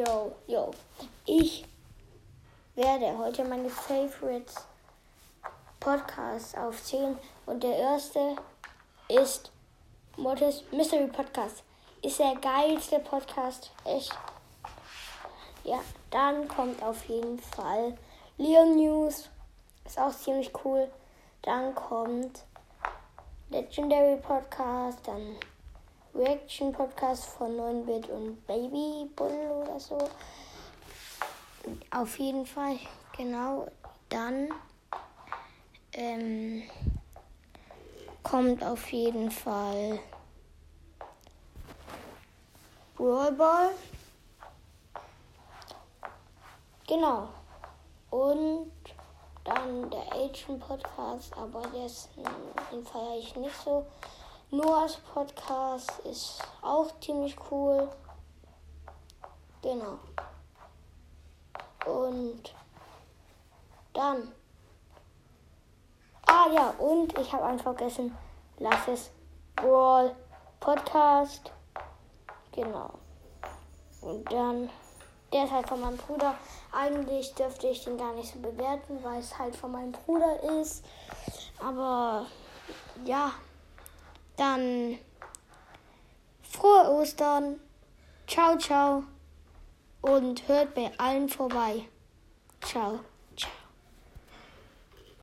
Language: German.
Yo, yo. Ich werde heute meine Favorites Podcasts aufzählen und der erste ist Mortis Mystery Podcast. Ist der geilste Podcast, echt. Ja, dann kommt auf jeden Fall Leon News. Ist auch ziemlich cool. Dann kommt Legendary Podcast, dann Reaction Podcast von 9-Bit und Baby Bull oder so. Auf jeden Fall, genau. Dann ähm, kommt auf jeden Fall Brawl. Genau. Und dann der Asian Podcast, aber das, den feiere ich nicht so. Noahs Podcast ist auch ziemlich cool. Genau. Und dann. Ah ja, und ich habe einen vergessen. Lass es Brawl Podcast. Genau. Und dann. Der ist halt von meinem Bruder. Eigentlich dürfte ich den gar nicht so bewerten, weil es halt von meinem Bruder ist. Aber ja, dann frohe Ostern. Ciao, ciao. Und hört bei allen vorbei. Ciao.